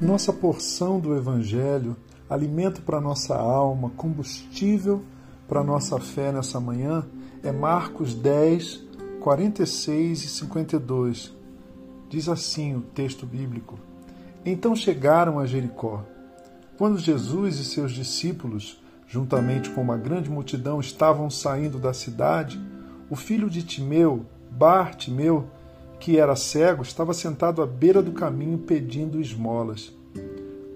Nossa porção do Evangelho, alimento para nossa alma, combustível para nossa fé nessa manhã, é Marcos 10, 46 e 52. Diz assim o texto bíblico: Então chegaram a Jericó. Quando Jesus e seus discípulos, juntamente com uma grande multidão, estavam saindo da cidade, o filho de Timeu, Bartimeu, que era cego, estava sentado à beira do caminho pedindo esmolas.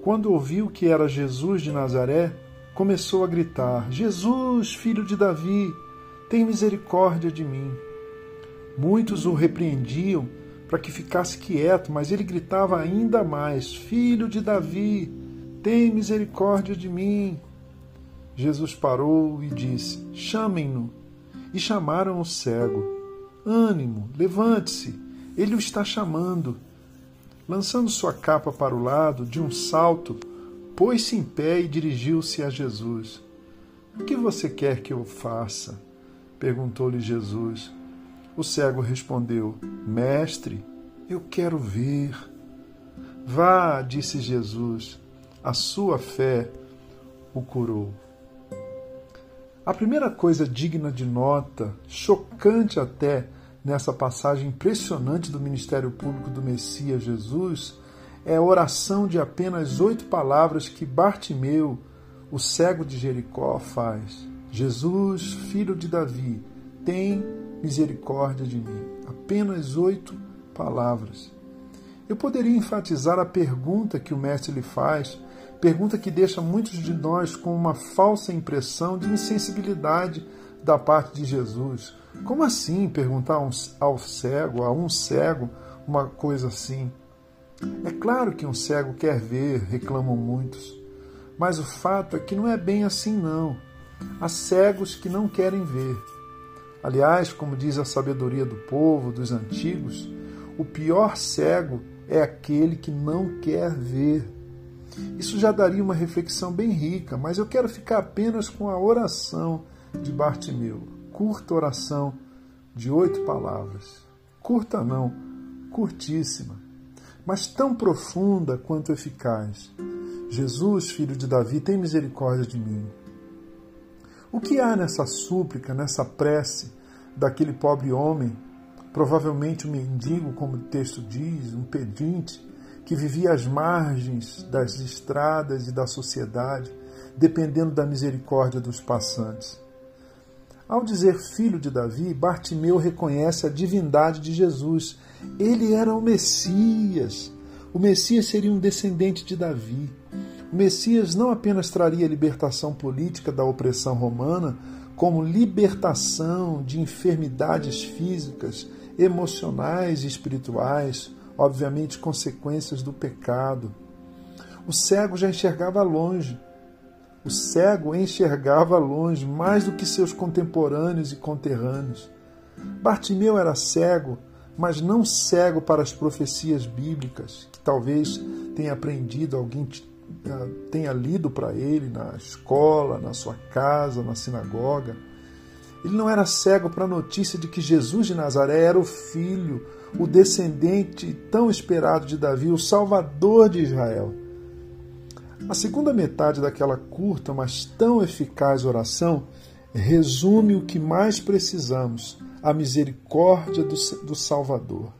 Quando ouviu que era Jesus de Nazaré, começou a gritar: Jesus, filho de Davi, tem misericórdia de mim. Muitos o repreendiam para que ficasse quieto, mas ele gritava ainda mais: Filho de Davi, tem misericórdia de mim. Jesus parou e disse: Chamem-no. E chamaram o cego. Ânimo, levante-se, ele o está chamando. Lançando sua capa para o lado, de um salto, pôs-se em pé e dirigiu-se a Jesus. O que você quer que eu faça? perguntou-lhe Jesus. O cego respondeu: Mestre, eu quero ver. Vá, disse Jesus, a sua fé o curou. A primeira coisa digna de nota, chocante até, nessa passagem impressionante do ministério público do Messias Jesus é a oração de apenas oito palavras que Bartimeu, o cego de Jericó, faz. Jesus, filho de Davi, tem misericórdia de mim. Apenas oito palavras. Eu poderia enfatizar a pergunta que o mestre lhe faz, pergunta que deixa muitos de nós com uma falsa impressão de insensibilidade da parte de Jesus. Como assim perguntar ao cego, a um cego, uma coisa assim? É claro que um cego quer ver, reclamam muitos. Mas o fato é que não é bem assim, não. Há cegos que não querem ver. Aliás, como diz a sabedoria do povo, dos antigos, o pior cego é aquele que não quer ver. Isso já daria uma reflexão bem rica, mas eu quero ficar apenas com a oração de Bartimeu. Curta oração de oito palavras. Curta não, curtíssima, mas tão profunda quanto eficaz. Jesus, filho de Davi, tem misericórdia de mim. O que há nessa súplica, nessa prece daquele pobre homem, provavelmente um mendigo, como o texto diz, um pedinte, que vivia às margens das estradas e da sociedade, dependendo da misericórdia dos passantes? Ao dizer filho de Davi, Bartimeu reconhece a divindade de Jesus. Ele era o Messias. O Messias seria um descendente de Davi. O Messias não apenas traria libertação política da opressão romana, como libertação de enfermidades físicas, emocionais e espirituais, obviamente consequências do pecado. O cego já enxergava longe, o cego enxergava longe mais do que seus contemporâneos e conterrâneos. Bartimeu era cego, mas não cego para as profecias bíblicas, que talvez tenha aprendido, alguém ah, tenha lido para ele na escola, na sua casa, na sinagoga. Ele não era cego para a notícia de que Jesus de Nazaré era o filho, o descendente tão esperado de Davi, o salvador de Israel. A segunda metade daquela curta, mas tão eficaz oração resume o que mais precisamos: a misericórdia do, do Salvador.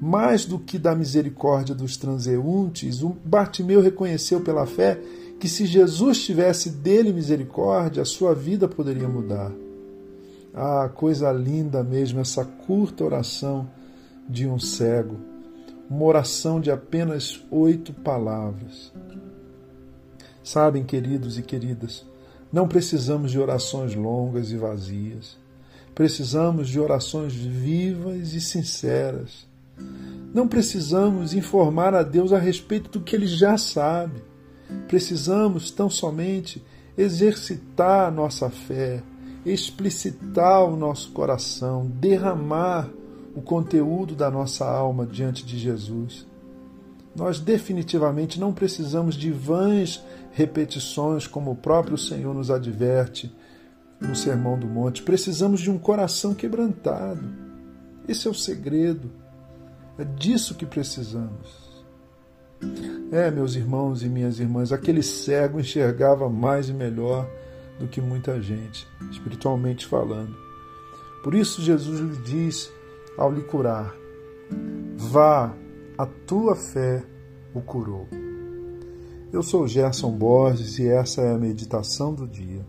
Mais do que da misericórdia dos transeuntes, o Bartimeu reconheceu pela fé que se Jesus tivesse dele misericórdia, a sua vida poderia mudar. Ah, coisa linda mesmo essa curta oração de um cego. Uma oração de apenas oito palavras. Sabem, queridos e queridas, não precisamos de orações longas e vazias. Precisamos de orações vivas e sinceras. Não precisamos informar a Deus a respeito do que ele já sabe. Precisamos tão somente exercitar nossa fé, explicitar o nosso coração, derramar o conteúdo da nossa alma diante de Jesus. Nós definitivamente não precisamos de vãs repetições, como o próprio Senhor nos adverte no Sermão do Monte. Precisamos de um coração quebrantado. Esse é o segredo. É disso que precisamos. É, meus irmãos e minhas irmãs, aquele cego enxergava mais e melhor do que muita gente, espiritualmente falando. Por isso, Jesus lhe diz ao lhe curar: Vá, a tua fé o curou. Eu sou Gerson Borges e essa é a meditação do dia.